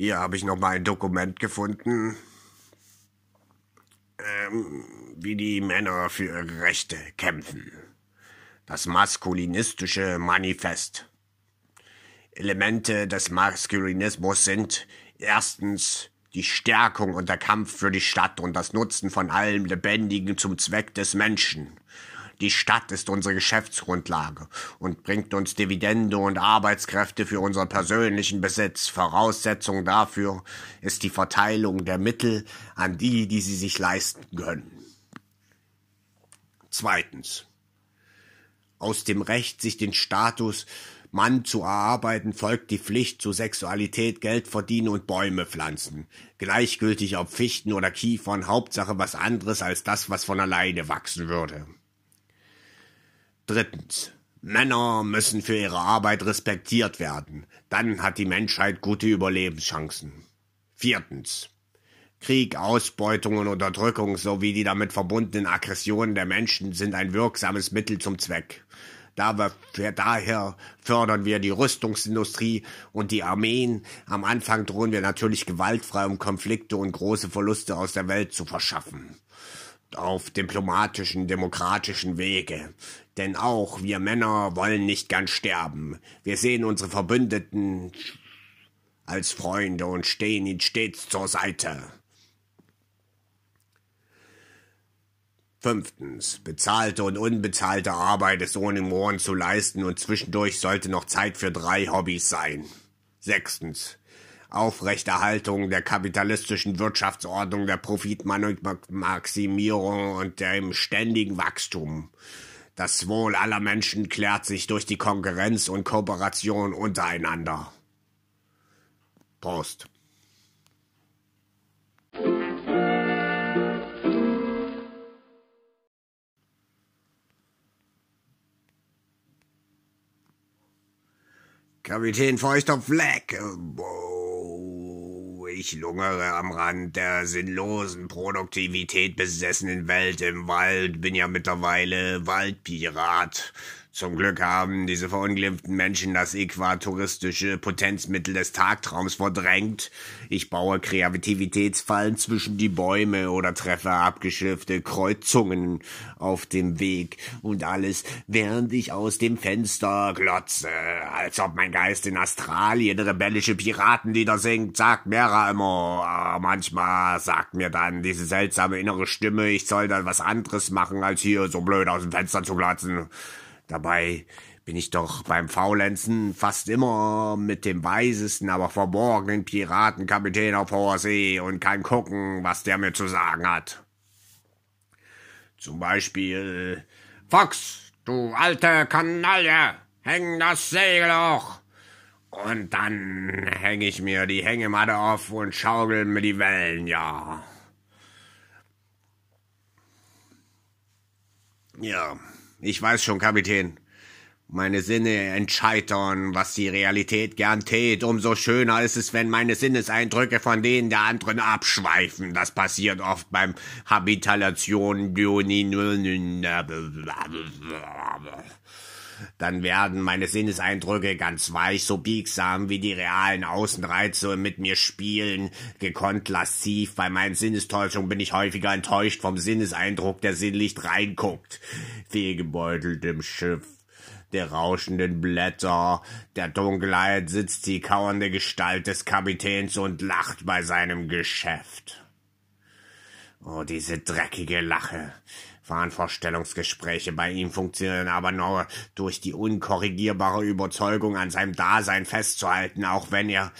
Hier habe ich noch mal ein Dokument gefunden, ähm, wie die Männer für ihre Rechte kämpfen. Das maskulinistische Manifest. Elemente des Maskulinismus sind erstens die Stärkung und der Kampf für die Stadt und das Nutzen von allem Lebendigen zum Zweck des Menschen. Die Stadt ist unsere Geschäftsgrundlage und bringt uns Dividende und Arbeitskräfte für unseren persönlichen Besitz. Voraussetzung dafür ist die Verteilung der Mittel an die, die sie sich leisten können. Zweitens. Aus dem Recht, sich den Status Mann zu erarbeiten, folgt die Pflicht zu Sexualität, Geld verdienen und Bäume pflanzen. Gleichgültig ob Fichten oder Kiefern, Hauptsache was anderes als das, was von alleine wachsen würde. Drittens. Männer müssen für ihre Arbeit respektiert werden. Dann hat die Menschheit gute Überlebenschancen. Viertens. Krieg, Ausbeutung und Unterdrückung sowie die damit verbundenen Aggressionen der Menschen sind ein wirksames Mittel zum Zweck. Daher fördern wir die Rüstungsindustrie und die Armeen. Am Anfang drohen wir natürlich gewaltfrei, um Konflikte und große Verluste aus der Welt zu verschaffen. Auf diplomatischen, demokratischen Wege. Denn auch wir Männer wollen nicht gern sterben. Wir sehen unsere Verbündeten als Freunde und stehen ihnen stets zur Seite. Fünftens. Bezahlte und unbezahlte Arbeit ist ohne Mohren zu leisten und zwischendurch sollte noch Zeit für drei Hobbys sein. Sechstens. Aufrechterhaltung der kapitalistischen Wirtschaftsordnung, der Profitmaximierung und dem ständigen Wachstum. Das Wohl aller Menschen klärt sich durch die Konkurrenz und Kooperation untereinander. Prost. Kapitän Feuchter Fleck. Ich lungere am Rand der sinnlosen Produktivität besessenen Welt im Wald, bin ja mittlerweile Waldpirat. Zum Glück haben diese verunglimpften Menschen das äquatoristische Potenzmittel des Tagtraums verdrängt. Ich baue Kreativitätsfallen zwischen die Bäume oder treffe abgeschiffte Kreuzungen auf dem Weg und alles, während ich aus dem Fenster glotze, als ob mein Geist in Australien rebellische Piratenlieder singt, sagt Mera immer. Manchmal sagt mir dann diese seltsame innere Stimme, ich soll dann was anderes machen, als hier so blöd aus dem Fenster zu glotzen. Dabei bin ich doch beim Faulenzen fast immer mit dem weisesten, aber verborgenen Piratenkapitän auf hoher See und kann gucken, was der mir zu sagen hat. Zum Beispiel Fox, du alte Kanaille, häng das Segel hoch. Und dann häng ich mir die Hängematte auf und schaukel mir die Wellen, ja. Ja, ich weiß schon, Kapitän. Meine Sinne entscheitern, was die Realität gern tät. Umso schöner ist es, wenn meine Sinneseindrücke von denen der anderen abschweifen. Das passiert oft beim Habitation dann werden meine Sinneseindrücke ganz weich, so biegsam wie die realen Außenreize mit mir spielen, gekonnt lasziv. Bei meinen Sinnestäuschungen bin ich häufiger enttäuscht vom Sinneseindruck, der Sinnlicht reinguckt. Fehlgebeutelt im Schiff der rauschenden Blätter, der Dunkelheit sitzt die kauernde Gestalt des Kapitäns und lacht bei seinem Geschäft. Oh, diese dreckige Lache. Wahnvorstellungsgespräche bei ihm funktionieren aber nur durch die unkorrigierbare Überzeugung, an seinem Dasein festzuhalten, auch wenn er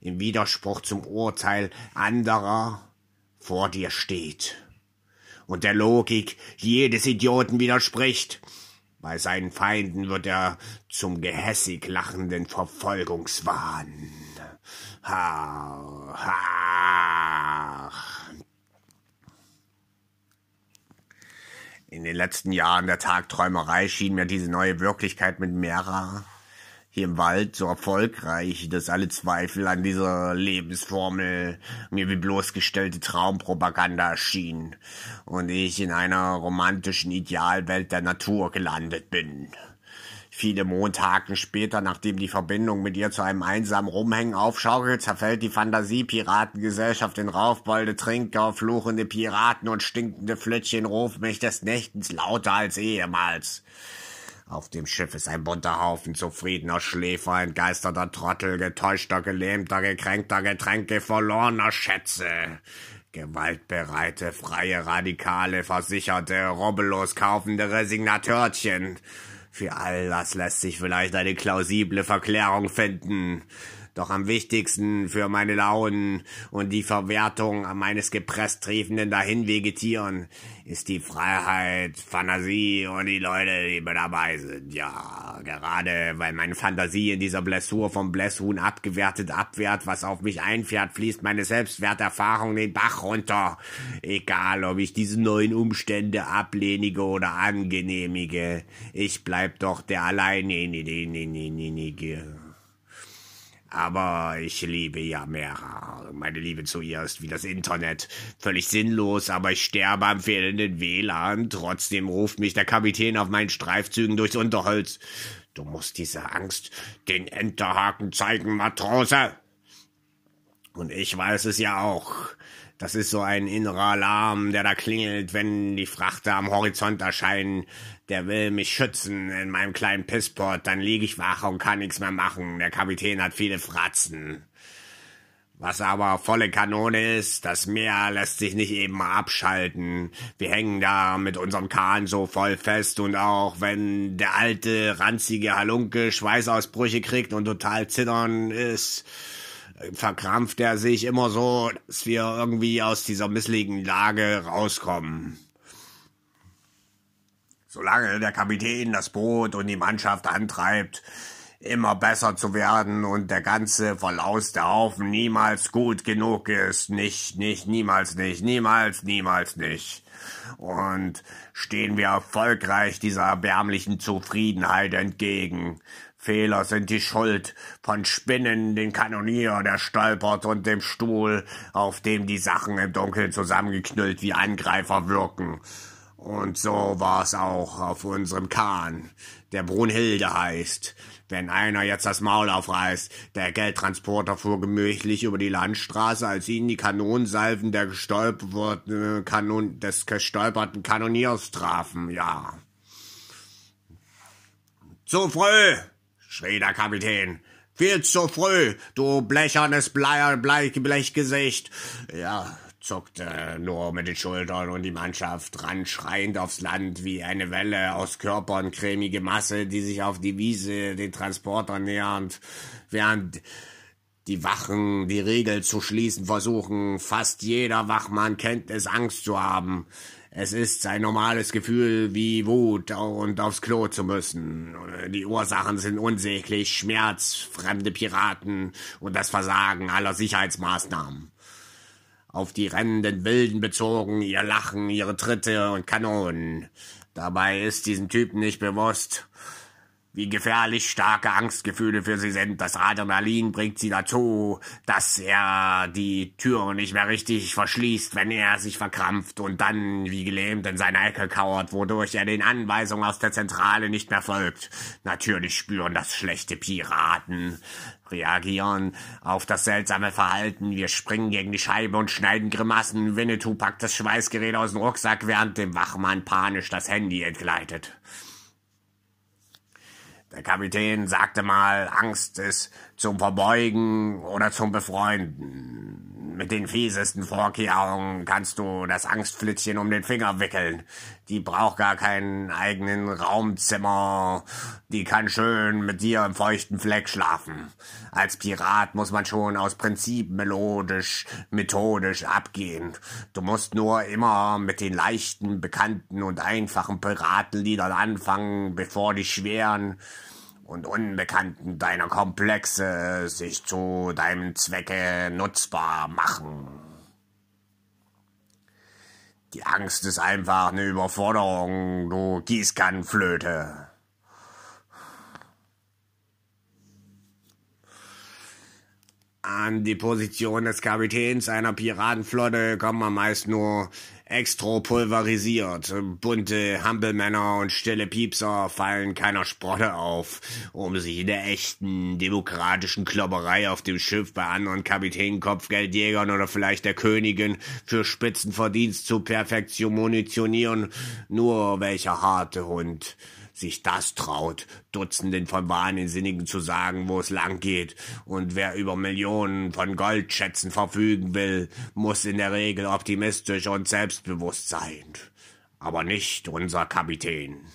im Widerspruch zum Urteil anderer vor dir steht und der Logik jedes Idioten widerspricht. Bei seinen Feinden wird er zum gehässig lachenden Verfolgungswahn. Ha, ha. In den letzten Jahren der Tagträumerei schien mir diese neue Wirklichkeit mit Mera hier im Wald so erfolgreich, dass alle Zweifel an dieser Lebensformel mir wie bloßgestellte Traumpropaganda erschienen und ich in einer romantischen Idealwelt der Natur gelandet bin. Viele Montagen später, nachdem die Verbindung mit ihr zu einem einsamen Rumhängen aufschaukelt, zerfällt die Fantasie-Piratengesellschaft in Raufbolde, Trinker, fluchende Piraten und stinkende Flötchen rufen mich des Nächtens lauter als ehemals. Auf dem Schiff ist ein bunter Haufen zufriedener Schläfer, entgeisterter Trottel, getäuschter, gelähmter, gekränkter Getränke, verlorener Schätze. Gewaltbereite, freie Radikale, versicherte, robbelos kaufende Resignatörchen. Für all das lässt sich vielleicht eine plausible Verklärung finden. Doch am wichtigsten für meine Launen und die Verwertung meines gepresst triefenden Dahinvegetieren ist die Freiheit, Fantasie und die Leute, die mit dabei sind. Ja, gerade weil meine Fantasie in dieser Blessur vom Blesshuhn abgewertet abwehrt, was auf mich einfährt, fließt meine Selbstwerterfahrung den Bach runter. Egal, ob ich diese neuen Umstände ablehnige oder angenehmige. Ich bleib doch der Alleinige. Aber ich liebe ja mehr. Meine Liebe zu ihr ist wie das Internet. Völlig sinnlos, aber ich sterbe am fehlenden WLAN. Trotzdem ruft mich der Kapitän auf meinen Streifzügen durchs Unterholz. Du musst diese Angst den Enterhaken zeigen, Matrose. Und ich weiß es ja auch. Das ist so ein innerer Alarm, der da klingelt, wenn die Frachter am Horizont erscheinen. Der will mich schützen in meinem kleinen Pissport. Dann liege ich wach und kann nichts mehr machen. Der Kapitän hat viele Fratzen. Was aber volle Kanone ist, das Meer lässt sich nicht eben mal abschalten. Wir hängen da mit unserem Kahn so voll fest und auch wenn der alte, ranzige Halunke Schweißausbrüche kriegt und total zittern ist, verkrampft er sich immer so, dass wir irgendwie aus dieser misslichen Lage rauskommen. Solange der Kapitän das Boot und die Mannschaft antreibt, immer besser zu werden und der ganze verlauste Haufen niemals gut genug ist. Nicht, nicht, niemals nicht, niemals, niemals nicht. Und stehen wir erfolgreich dieser erbärmlichen Zufriedenheit entgegen. Fehler sind die Schuld von Spinnen, den Kanonier, der stolpert und dem Stuhl, auf dem die Sachen im Dunkeln zusammengeknüllt wie Angreifer wirken. Und so war's auch auf unserem Kahn, der Brunhilde heißt. Wenn einer jetzt das Maul aufreißt, der Geldtransporter fuhr gemächlich über die Landstraße, als ihn die Kanonensalven der gestolperten Kanon des gestolperten Kanoniers trafen, ja. Zu früh! schrie der Kapitän. Viel zu früh, du blechernes Blei Blei Blechgesicht. Ja, zuckte nur mit den Schultern und die Mannschaft rann schreiend aufs Land wie eine Welle aus Körpern cremige Masse, die sich auf die Wiese den Transporter nähernd, während die Wachen die Regel zu schließen versuchen. Fast jeder Wachmann kennt es, Angst zu haben. Es ist sein normales Gefühl wie Wut und aufs Klo zu müssen. Die Ursachen sind unsäglich Schmerz, fremde Piraten und das Versagen aller Sicherheitsmaßnahmen. Auf die rennenden Wilden bezogen, ihr Lachen, ihre Tritte und Kanonen. Dabei ist diesen Typen nicht bewusst, wie gefährlich starke Angstgefühle für sie sind. Das Adrenalin bringt sie dazu, dass er die Tür nicht mehr richtig verschließt, wenn er sich verkrampft und dann wie gelähmt in seiner Ecke kauert, wodurch er den Anweisungen aus der Zentrale nicht mehr folgt. Natürlich spüren das schlechte Piraten, reagieren auf das seltsame Verhalten. Wir springen gegen die Scheibe und schneiden Grimassen. Winnetou packt das Schweißgerät aus dem Rucksack, während dem Wachmann panisch das Handy entgleitet. Der Kapitän sagte mal, Angst ist zum Verbeugen oder zum Befreunden. Mit den fiesesten Vorkehrungen kannst du das Angstflitzchen um den Finger wickeln. Die braucht gar keinen eigenen Raumzimmer. Die kann schön mit dir im feuchten Fleck schlafen. Als Pirat muss man schon aus Prinzip melodisch, methodisch abgehen. Du musst nur immer mit den leichten, bekannten und einfachen Piratenliedern anfangen, bevor die schweren und Unbekannten deiner Komplexe sich zu deinem Zwecke nutzbar machen. Die Angst ist einfach eine Überforderung, du Gießkannenflöte. An die Position des Kapitäns einer Piratenflotte kommt man meist nur, extro pulverisiert. Bunte Hampelmänner und stille Piepser fallen keiner Sprotte auf, um sich in der echten, demokratischen Klopperei auf dem Schiff bei anderen Kapitänen, Kopfgeldjägern oder vielleicht der Königin für Spitzenverdienst zu Perfektion munitionieren. Nur welcher harte Hund sich das traut, Dutzenden von Wahnsinnigen zu sagen, wo es lang geht. Und wer über Millionen von Goldschätzen verfügen will, muss in der Regel optimistisch und selbstbewusst sein. Aber nicht unser Kapitän.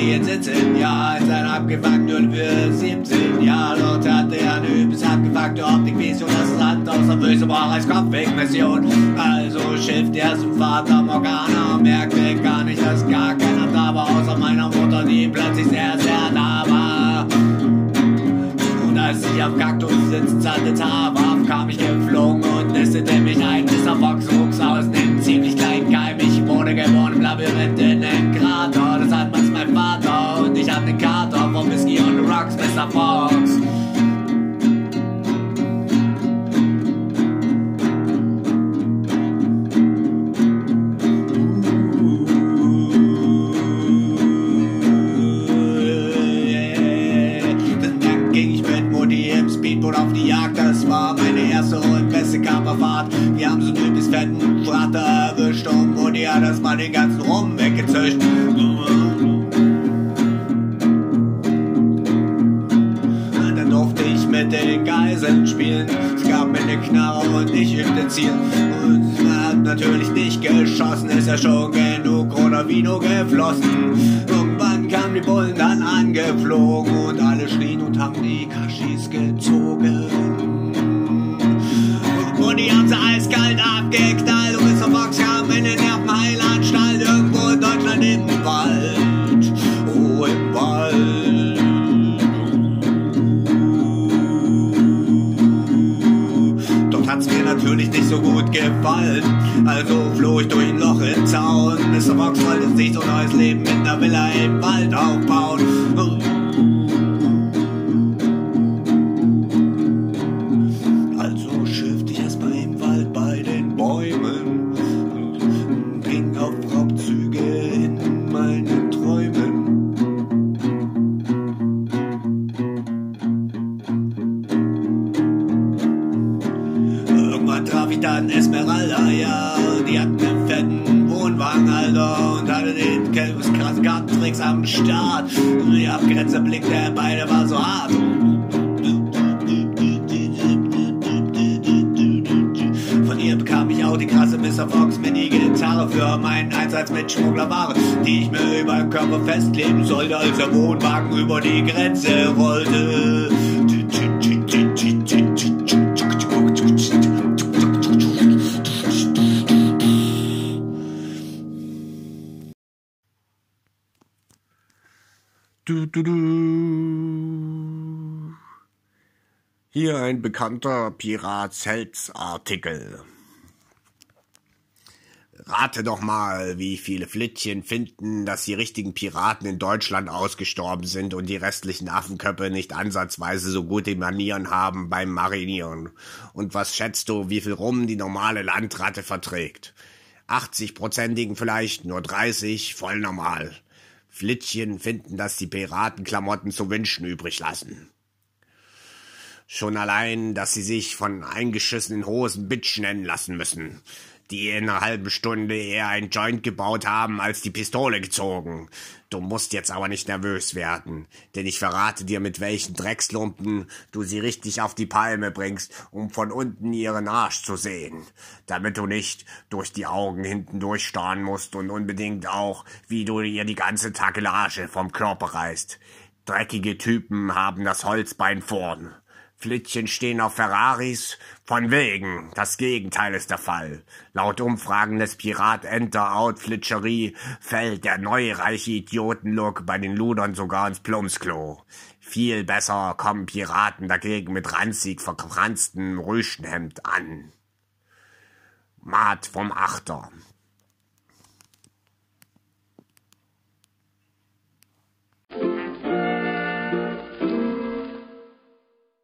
Medien sitzen, ja, in seiner abgefuckten für 17 Jahre. Dort hatte er eine übelst abgefuckte Optikvision, das Land außer böse braucht als Kopfwegmission. Also schifft er zum Vater Morgana, merkte gar nicht, dass gar keiner da war, außer meiner Mutter, die plötzlich sehr, sehr da war. Und als ich auf Kaktus sitzt, zarte Haar warf, kam ich geflogen und nistete mich ein. Mr. Fox wuchs aus einem ziemlich kleinen Keim. Ich wurde geboren im Labyrinth in einem Den Kater vom Whiskey on the Rocks, Mr. Fox. Auf die Jagd. Das war meine erste und beste Kaperfahrt. Wir haben so einen übelst fetten Frachter erwischt und Mutti hat das mal den ganzen Rum weggezischt. Mit den Geiseln spielen. Es gab mir eine Knarre und ich übte Ziel. Und er hat natürlich nicht geschossen, ist ja schon genug oder Vino geflossen. Irgendwann kamen die Bullen dann angeflogen und alle schrien und haben die Kaschis gezogen. Und die haben sie eiskalt abgeknallt und Mr. Fox kam in den bekam ich auch die krasse Mr. Fox Mini-Gitarre für meinen Einsatz mit Schmugglerware, die ich mir über den Körper festkleben sollte, als der Wohnwagen über die Grenze rollte. Hier ein bekannter Pirat-Selz-Artikel. Rate doch mal, wie viele Flittchen finden, dass die richtigen Piraten in Deutschland ausgestorben sind und die restlichen Affenköpfe nicht ansatzweise so gute Manieren haben beim Marinieren. Und was schätzt du, wie viel Rum die normale Landratte verträgt? 80-prozentigen vielleicht, nur 30, voll normal. Flittchen finden, dass die Piratenklamotten zu wünschen übrig lassen. Schon allein, dass sie sich von eingeschissenen Hosen Bitch nennen lassen müssen, die in einer halben Stunde eher ein Joint gebaut haben als die Pistole gezogen. Du musst jetzt aber nicht nervös werden, denn ich verrate dir, mit welchen Dreckslumpen du sie richtig auf die Palme bringst, um von unten ihren Arsch zu sehen, damit du nicht durch die Augen hinten durchstarren musst und unbedingt auch, wie du ihr die ganze Takelage vom Körper reißt. Dreckige Typen haben das Holzbein vorn. Flittchen stehen auf Ferraris. Von wegen, das Gegenteil ist der Fall. Laut Umfragen des Pirat Enter Out Flitscherie fällt der neue reiche Idiotenlook bei den Ludern sogar ins Plumpsklo. Viel besser kommen Piraten dagegen mit ranzig verkranztem Rüschenhemd an. Maat vom Achter.